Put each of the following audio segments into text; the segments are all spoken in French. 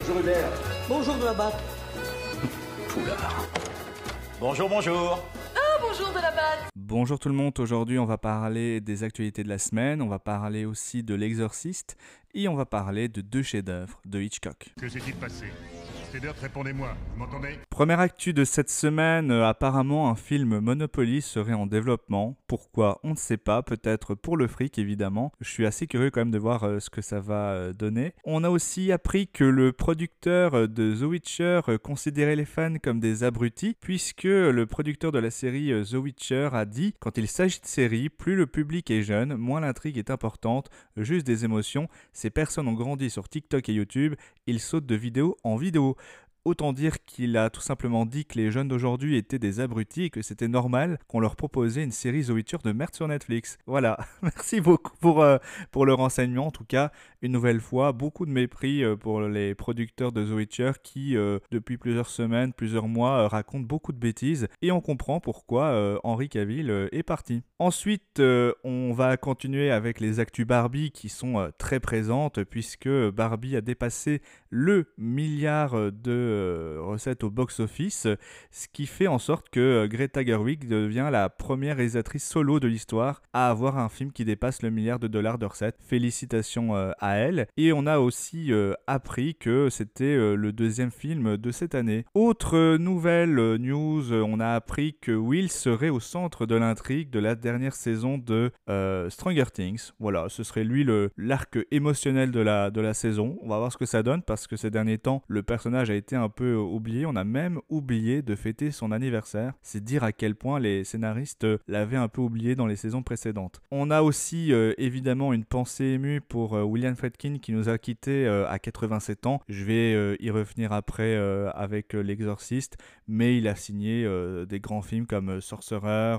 Bonjour Hubert. Bonjour de la batte. Poulard. Bonjour, bonjour. bonjour de la batte. Bonjour tout le monde, aujourd'hui on va parler des actualités de la semaine, on va parler aussi de l'exorciste et on va parler de deux chefs-d'œuvre de Hitchcock. Que s'est-il passé? Première actu de cette semaine, euh, apparemment un film Monopoly serait en développement. Pourquoi On ne sait pas, peut-être pour le fric évidemment. Je suis assez curieux quand même de voir euh, ce que ça va euh, donner. On a aussi appris que le producteur de The Witcher euh, considérait les fans comme des abrutis, puisque le producteur de la série euh, The Witcher a dit quand il s'agit de séries, plus le public est jeune, moins l'intrigue est importante, juste des émotions. Ces personnes ont grandi sur TikTok et YouTube, ils sautent de vidéo en vidéo. Autant dire qu'il a tout simplement dit que les jeunes d'aujourd'hui étaient des abrutis et que c'était normal qu'on leur proposait une série Witcher de merde sur Netflix. Voilà, merci beaucoup pour, euh, pour le renseignement. En tout cas, une nouvelle fois, beaucoup de mépris euh, pour les producteurs de Witcher qui, euh, depuis plusieurs semaines, plusieurs mois, racontent beaucoup de bêtises et on comprend pourquoi Henry Cavill est parti. Ensuite, on va continuer avec les actus Barbie qui sont très présentes puisque Barbie a dépassé le milliard de euh, recettes au box-office, ce qui fait en sorte que euh, Greta Gerwig devient la première réalisatrice solo de l'histoire à avoir un film qui dépasse le milliard de dollars de recettes. Félicitations euh, à elle. Et on a aussi appris que c'était le deuxième film de cette année. Autre nouvelle news, on a appris que Will serait au centre de l'intrigue de la dernière saison de euh, Stranger Things. Voilà, ce serait lui l'arc émotionnel de la, de la saison. On va voir ce que ça donne parce que ces derniers temps, le personnage a été un peu euh, oublié. On a même oublié de fêter son anniversaire. C'est dire à quel point les scénaristes euh, l'avaient un peu oublié dans les saisons précédentes. On a aussi euh, évidemment une pensée émue pour William Friedkin qui nous a quittés à 87 ans. Je vais y revenir après avec L'Exorciste, mais il a signé des grands films comme Sorcerer,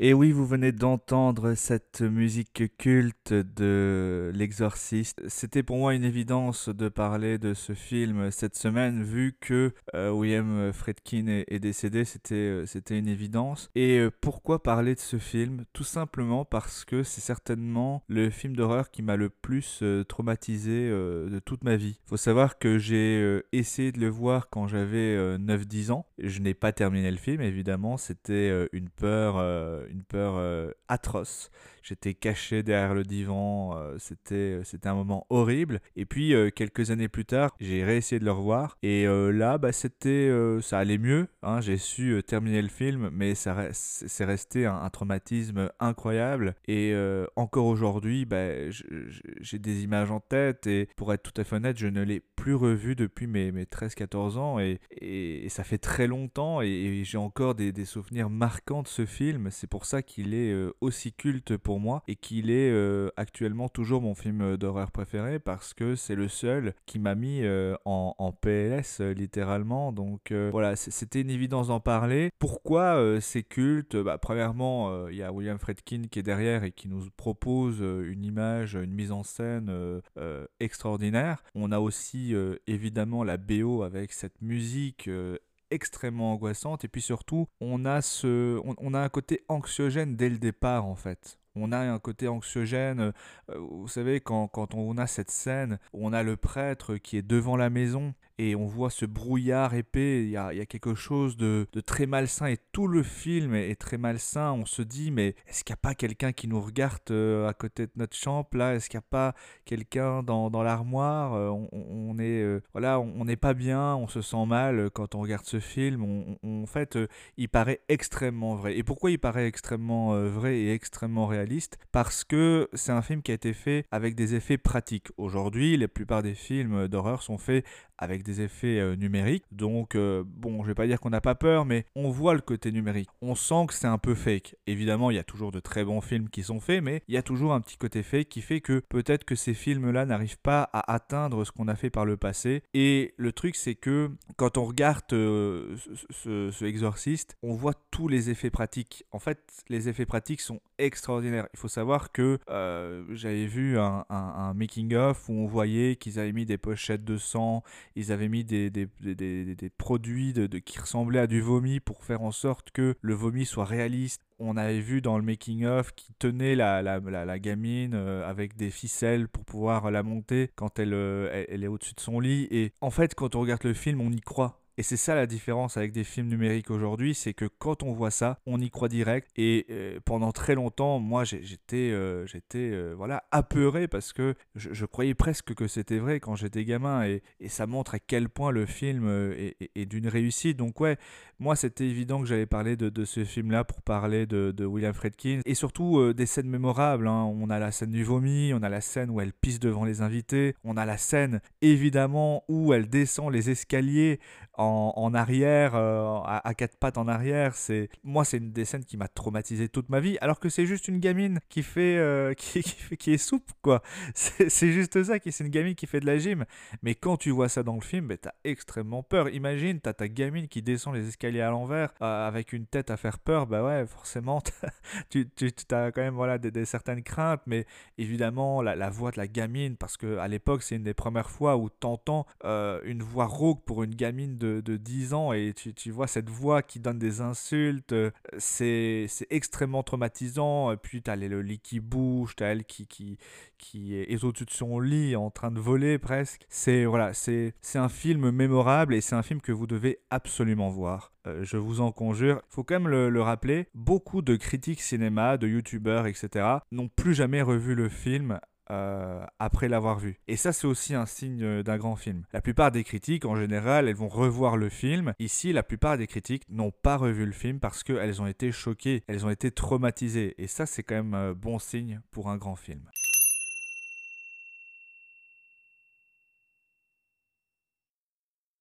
Et oui, vous venez d'entendre cette musique culte de L'Exorciste. C'était pour moi une évidence de parler de ce film cette semaine, vu que euh, William Friedkin est, décédé, c'était euh, c'était une évidence. Et euh, pourquoi parler de ce film? Tout simplement parce que c'est certainement le film d'horreur qui m'a le plus traumatisé de toute ma vie. Faut savoir que j'ai essayé de le voir quand j'avais euh, 9-10 ans. Je n'ai pas terminé le film, évidemment. C'était une peur, une peur euh, atroce. J'étais caché derrière le divan. euh, c'était, c'était un moment horrible. Et puis euh, quelques années plus tard, j'ai réessayé de le revoir. Et euh, là, bah, c'était, euh, ça allait mieux. hein. J'ai su euh, terminer le film, mais ça, re- c'est resté un, traumatisme incroyable. Et euh, encore aujourd'hui, bah, j'ai des images en tête. Et pour être tout à fait honnête, je ne l'ai plus revu depuis mes, mes 13-14 ans. Et, et- ça fait très longtemps. Et, et j'ai encore des, des souvenirs marquants de ce film. C'est pour ça qu'il est euh, aussi culte pour moi et qu'il est euh, actuellement toujours mon film d'horreur préféré parce que c'est le seul qui m'a mis euh, en, PLS littéralement. Donc voilà, c'était une évidence d'en parler. Pourquoi c'est culte? Bah, Premièrement, il y a William Friedkin qui est derrière et qui nous propose une image, une mise en scène extraordinaire. On a aussi évidemment la BO avec cette musique extrêmement angoissante. Et puis surtout on a ce on, a un côté anxiogène dès le départ en fait. On a un côté anxiogène euh, vous savez quand, quand on a cette scène on a le prêtre qui est devant la maison et on voit ce brouillard épais, il y a, y a quelque chose de, de très malsain et tout le film est, très malsain. On se dit, mais est-ce qu'il n'y a pas quelqu'un qui nous regarde euh, à côté de notre chambre là? Est-ce qu'il n'y a pas quelqu'un dans, dans l'armoire? Euh, on, on- est, euh, voilà, on n'est pas bien, on se sent mal quand on regarde ce film. En fait, il paraît extrêmement vrai. Et pourquoi il paraît extrêmement vrai et extrêmement réaliste? Parce que c'est un film qui a été fait avec des effets pratiques. Aujourd'hui, la plupart des films d'horreur sont faits avec des effets numériques. Donc, bon, je vais pas dire qu'on n'a pas peur, mais on voit le côté numérique. On sent que c'est un peu fake. Évidemment, il y a toujours de très bons films qui sont faits, mais il y a toujours un petit côté fake qui fait que peut-être que ces films-là n'arrivent pas à atteindre ce qu'on a fait par le passé. Et le truc, c'est que quand on regarde ce, ce, exorciste, on voit tous les effets pratiques. En fait, les effets pratiques sont extraordinaires. Il faut savoir que euh, j'avais vu un, making-of où on voyait qu'ils avaient mis des pochettes de sang, ils avaient mis des, des, des, produits qui ressemblaient à du vomi pour faire en sorte que le vomi soit réaliste. On avait vu dans le making-of qui tenait la, la, la, gamine euh, avec des ficelles pour pouvoir la monter quand elle, euh, elle est au-dessus de son lit. Et en fait, quand on regarde le film, on y croit et c'est ça la différence avec des films numériques aujourd'hui, c'est que quand on voit ça, on y croit direct. Et euh, pendant très longtemps, moi, j'étais, euh, euh, voilà, apeuré parce que je, croyais presque que c'était vrai quand j'étais gamin. Et, ça montre à quel point le film est, d'une réussite. Donc ouais, moi, c'était évident que j'allais parler de, ce film-là pour parler de, William Fredkin et surtout des scènes mémorables. Hein. On a la scène du vomi, on a la scène où elle pisse devant les invités, on a la scène évidemment où elle descend les escaliers en, arrière, euh, à, quatre pattes en arrière. C'est moi, c'est une des scènes qui m'a traumatisé toute ma vie, alors que c'est juste une gamine qui fait, euh, qui, qui, est souple, quoi. C'est juste ça, qui c'est une gamine qui fait de la gym. Mais quand tu vois ça dans le film, ben, t'as extrêmement peur. Imagine, t'as ta gamine qui descend les escaliers à l'envers euh, avec une tête à faire peur. Bah ouais, forcément, tu, tu as quand même voilà des, certaines craintes, mais évidemment la, la, voix de la gamine, parce que à l'époque c'est une des premières fois où t'entends une voix rauque pour une gamine de de, 10 ans et tu, vois cette voix qui donne des insultes, euh, c'est extrêmement traumatisant. Puis tu as le lit qui bouge, tu as elle qui, qui, qui est au-dessus de son lit en train de voler presque. C'est voilà, c'est un film mémorable et c'est un film que vous devez absolument voir. Euh, je vous en conjure. Faut quand même le, le, rappeler, beaucoup de critiques cinéma, de youtubeurs, etc. n'ont plus jamais revu le film euh, après l'avoir vu. Et ça, c'est aussi un signe euh, d'un grand film. La plupart des critiques, en général, elles vont revoir le film. Ici, la plupart des critiques n'ont pas revu le film parce qu'elles ont été choquées, elles ont été traumatisées. Et ça, c'est quand même un bon signe pour un grand film.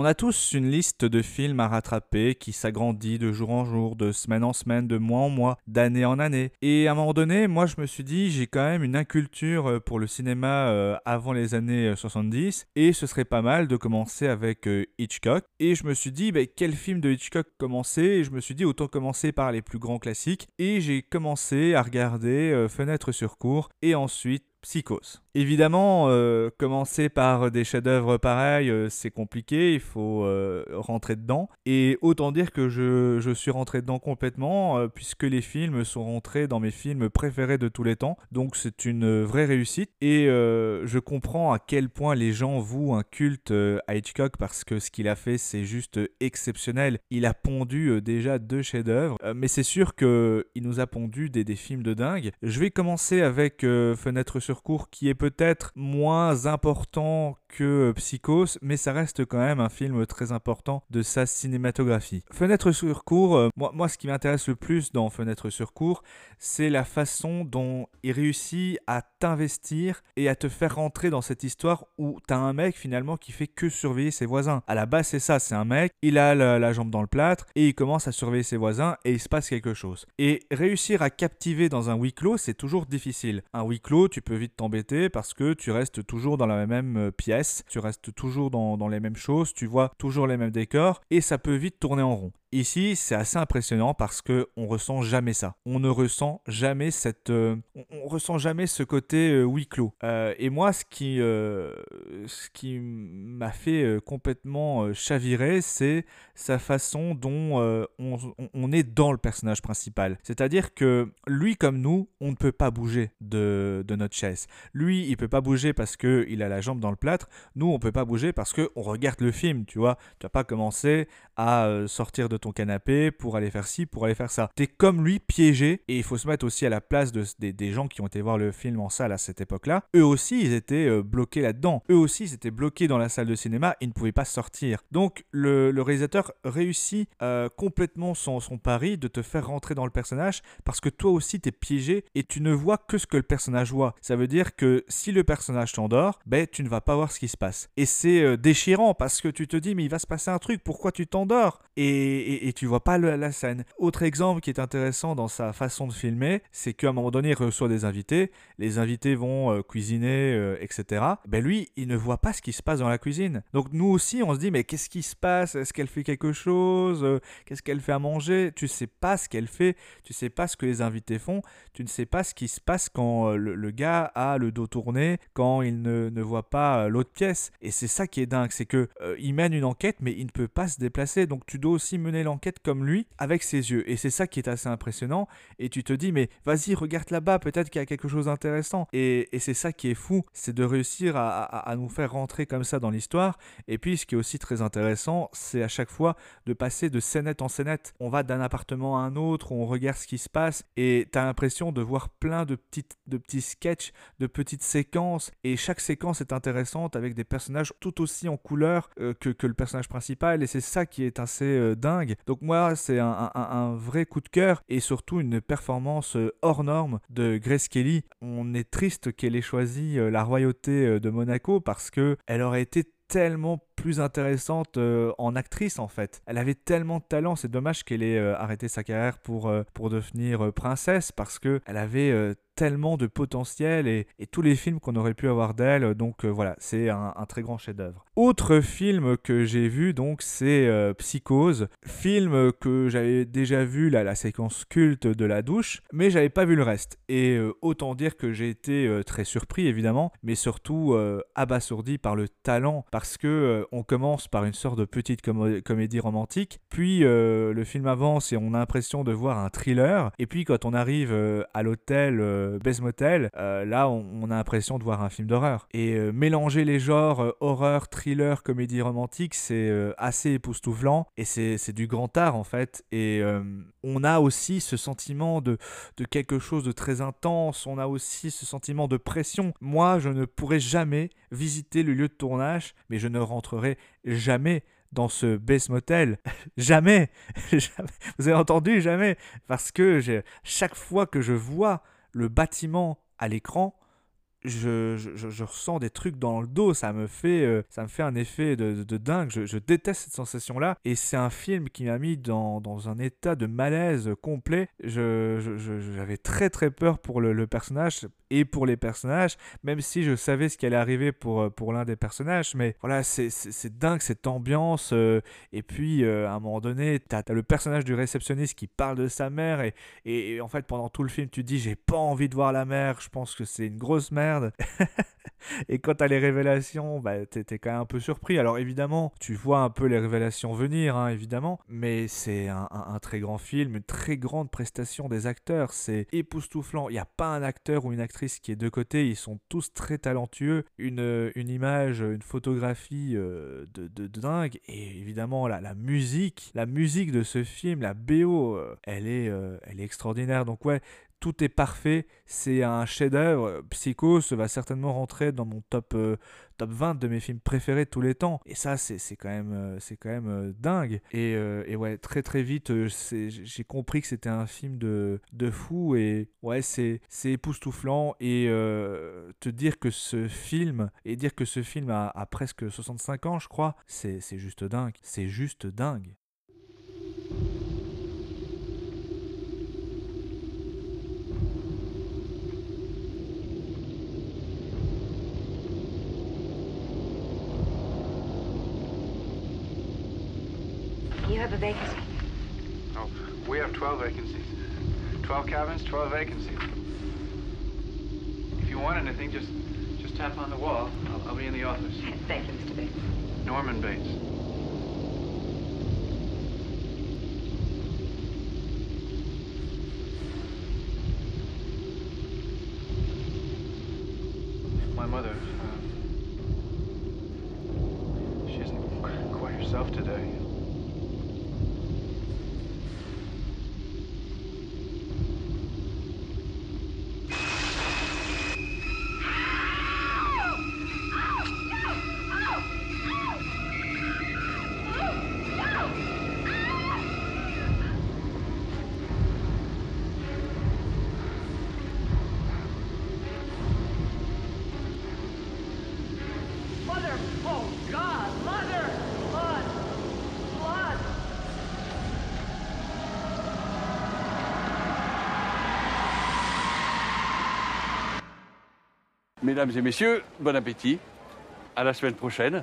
On a tous une liste de films à rattraper qui s'agrandit de jour en jour, de semaine en semaine, de mois en mois, d'année en année. Et à un moment donné, moi je me suis dit, j'ai quand même une inculture euh, pour le cinéma euh, avant les années 70 euh, et ce serait pas mal de commencer avec Hitchcock. Et je me suis dit, bah, quel film de Hitchcock commencer? Et je me suis dit, autant commencer par les plus grands classiques. Et j'ai commencé à regarder Fenêtre sur cours et ensuite Psychose. Évidemment, euh, commencer par des chefs-d'œuvre pareils, euh, c'est compliqué, il faut euh, rentrer dedans. Et autant dire que je, je suis rentré dedans complètement, puisque les films sont rentrés dans mes films préférés de tous les temps. Donc c'est une vraie réussite. Et je comprends à quel point les gens vouent un culte à Hitchcock, parce que ce qu'il a fait, c'est juste exceptionnel. Il a pondu déjà deux chefs-d'œuvre, mais c'est sûr qu'il nous a pondu des, des, films de dingue. Je vais commencer avec Fenêtre sur cours qui est peut-être moins important que Psychose, mais ça reste quand même un film très important de sa cinématographie. Fenêtre sur cours, euh, moi, ce qui m'intéresse le plus dans Fenêtre sur cours, c'est la façon dont il réussit à t'investir et à te faire rentrer dans cette histoire où t'as un mec finalement qui fait que surveiller ses voisins. À la base, c'est ça, c'est un mec, il a la, jambe dans le plâtre et il commence à surveiller ses voisins et il se passe quelque chose. Et réussir à captiver dans un huis clos, c'est toujours difficile. Un huis clos, tu peux vite t'embêter parce que tu restes toujours dans la même euh, pièce, tu restes toujours dans, dans les mêmes choses, tu vois toujours les mêmes décors et ça peut vite tourner en rond. Ici, c'est assez impressionnant parce que on ressent jamais ça. On ne ressent jamais cette, euh, on, ressent jamais ce côté euh, huis clos. Euh, et moi, ce qui, ce qui m'a fait complètement chavirer, c'est sa façon dont on, est dans le personnage principal. C'est-à-dire que lui, comme nous, on ne peut pas bouger de, de notre chaise. Lui, il peut pas bouger parce que il a la jambe dans le plâtre. Nous, on peut pas bouger parce que on regarde le film. Tu vois, tu vas pas commencer à sortir de ton canapé pour aller faire ci, pour aller faire ça. T'es comme lui piégé et il faut se mettre aussi à la place de, des, gens qui ont été voir le film en salle à cette époque-là. Eux aussi, ils étaient euh, bloqués là-dedans. Eux aussi, ils étaient bloqués dans la salle de cinéma, ils ne pouvaient pas sortir. Donc le, réalisateur réussit euh, complètement son, son pari de te faire rentrer dans le personnage parce que toi aussi t'es piégé et tu ne vois que ce que le personnage voit. Ça veut dire que si le personnage t'endort, ben tu ne vas pas voir ce qui se passe. Et c'est euh, déchirant parce que tu te dis mais il va se passer un truc, pourquoi tu t'endors? Et, et, tu vois pas la scène. Autre exemple qui est intéressant dans sa façon de filmer, c'est qu'à un moment donné il reçoit des invités, les invités vont euh, cuisiner, euh, etc. Ben lui il ne voit pas ce qui se passe dans la cuisine. Donc nous aussi on se dit mais qu'est-ce qui se passe? Est-ce qu'elle fait quelque chose? Qu'est-ce qu'elle fait à manger? Tu sais pas ce qu'elle fait, tu sais pas ce que les invités font, tu ne sais pas ce qui se passe quand le, gars a le dos tourné, quand il ne, ne voit pas l'autre pièce. Et c'est ça qui est dingue, c'est que euh, il mène une enquête, mais il ne peut pas se déplacer. Donc tu dois aussi mener l'enquête comme lui, avec ses yeux. Et c'est ça qui est assez impressionnant. Et tu te dis, mais vas-y, regarde là-bas, peut-être qu'il y a quelque chose d'intéressant. Et, et c'est ça qui est fou, c'est de réussir à, à, nous faire rentrer comme ça dans l'histoire. Et puis ce qui est aussi très intéressant, c'est à chaque fois de passer de scénette en scénette. On va d'un appartement à un autre, on regarde ce qui se passe, et tu as l'impression de voir plein de, petites, de petits sketchs, de petites séquences. Et chaque séquence est intéressante avec des personnages tout aussi en couleur euh, que, que, le personnage principal et c'est ça qui est assez euh, dingue. Donc moi c'est un, vrai coup de cœur et surtout une performance euh, hors norme de Grace Kelly. On est triste qu'elle ait choisi la royauté de Monaco parce que elle aurait été tellement plus intéressante en actrice en fait. Elle avait tellement de talent, c'est dommage qu'elle ait arrêté sa carrière pour, pour devenir princesse parce que elle avait tellement de potentiel et, tous les films qu'on aurait pu avoir d'elle. Donc euh, voilà, c'est un, très grand chef-d'œuvre. Autre film que j'ai vu, donc, c'est euh, Psychose. Film que j'avais déjà vu, la séquence culte de la douche, mais j'avais pas vu le reste. Et euh, autant dire que j'ai été très surpris, évidemment, mais surtout abasourdi par le talent, parce que on commence par une sorte de petite comédie romantique, puis le film avance et on a l'impression de voir un thriller, et puis quand on arrive à l'hôtel euh, Best Motel, euh, là on, a l'impression de voir un film d'horreur. Et euh, mélanger les genres horreur, thriller, comédie romantique, c'est assez époustouflant et c'est du grand art en fait. Et on a aussi ce sentiment de, de quelque chose de très intense, on a aussi ce sentiment de pression. Moi, je ne pourrais jamais visiter le lieu de tournage, mais je ne rentrerai jamais dans ce base motel. jamais. Vous avez entendu? Jamais. Parce que chaque fois que je vois le bâtiment à l'écran, je, je, ressens des trucs dans le dos, ça me fait, euh, ça me fait un effet de, de, dingue, je, je, déteste cette sensation-là, et c'est un film qui m'a mis dans, dans, un état de malaise complet, j'avais très très peur pour le, le, personnage, et pour les personnages, même si je savais ce qui allait arriver pour, euh, pour l'un des personnages, mais voilà, c'est dingue cette ambiance, euh, et puis à un moment donné, tu as, le personnage du réceptionniste qui parle de sa mère, et, et, en fait pendant tout le film, tu dis j'ai pas envie de voir la mère, je pense que c'est une grosse et quand t'as les révélations, bah, t'es quand même un peu surpris. Alors évidemment, tu vois un peu les révélations venir, hein, évidemment, mais c'est un, très grand film, une très grande prestation des acteurs. C'est époustouflant. Il n'y a pas un acteur ou une actrice qui est de côté. Ils sont tous très talentueux. Une, image, une photographie euh, de, dingue. Et évidemment, la, la musique, la musique de ce film, la BO, euh, elle, est, euh, elle est extraordinaire. Donc ouais, tout est parfait, c'est un chef-d'œuvre. Psycho, va certainement rentrer dans mon top, euh, top 20 de mes films préférés de tous les temps. Et ça, c'est quand même, euh, c'est quand même euh, dingue. Et, et, ouais, très très vite, j'ai compris que c'était un film de, de fou. Et ouais, c'est époustouflant. Et te dire que ce film, et dire que ce film a, a presque 65 ans, je crois, c'est juste dingue. C'est juste dingue. You have a vacancy. Oh, we have 12 vacancies. 12 cabins, 12 vacancies. If you want anything, just just tap on the wall. I'll, I'll be in the office. Thank you, Mr. Bates. Norman Bates. Mesdames et messieurs, bon appétit. À la semaine prochaine.